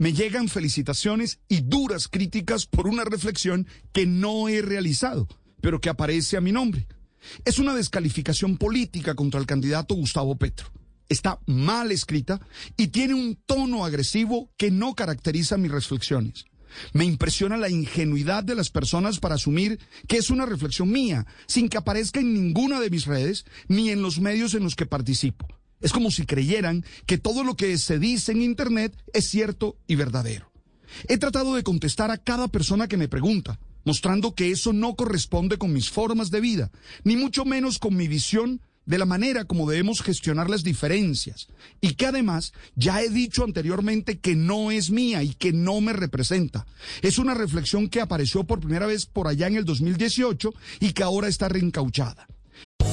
me llegan felicitaciones y duras críticas por una reflexión que no he realizado, pero que aparece a mi nombre. Es una descalificación política contra el candidato Gustavo Petro. Está mal escrita y tiene un tono agresivo que no caracteriza mis reflexiones. Me impresiona la ingenuidad de las personas para asumir que es una reflexión mía, sin que aparezca en ninguna de mis redes ni en los medios en los que participo. Es como si creyeran que todo lo que se dice en Internet es cierto y verdadero. He tratado de contestar a cada persona que me pregunta, mostrando que eso no corresponde con mis formas de vida, ni mucho menos con mi visión de la manera como debemos gestionar las diferencias, y que además ya he dicho anteriormente que no es mía y que no me representa. Es una reflexión que apareció por primera vez por allá en el 2018 y que ahora está reencauchada.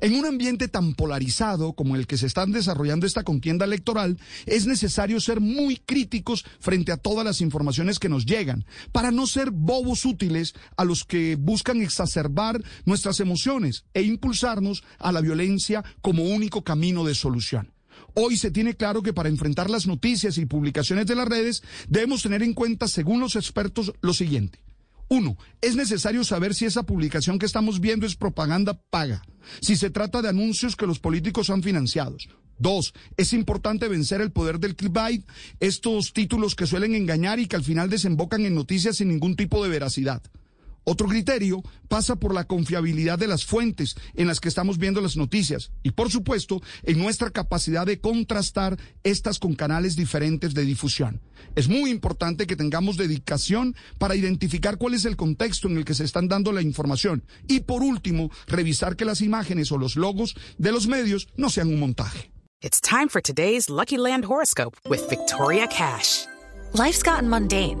En un ambiente tan polarizado como el que se están desarrollando esta contienda electoral, es necesario ser muy críticos frente a todas las informaciones que nos llegan, para no ser bobos útiles a los que buscan exacerbar nuestras emociones e impulsarnos a la violencia como único camino de solución. Hoy se tiene claro que para enfrentar las noticias y publicaciones de las redes debemos tener en cuenta, según los expertos, lo siguiente. Uno, es necesario saber si esa publicación que estamos viendo es propaganda paga, si se trata de anuncios que los políticos han financiado. Dos, es importante vencer el poder del clickbait, estos títulos que suelen engañar y que al final desembocan en noticias sin ningún tipo de veracidad. Otro criterio pasa por la confiabilidad de las fuentes en las que estamos viendo las noticias y, por supuesto, en nuestra capacidad de contrastar estas con canales diferentes de difusión. Es muy importante que tengamos dedicación para identificar cuál es el contexto en el que se están dando la información y, por último, revisar que las imágenes o los logos de los medios no sean un montaje. It's time for today's Lucky Land horoscope with Victoria Cash. Life's gotten mundane,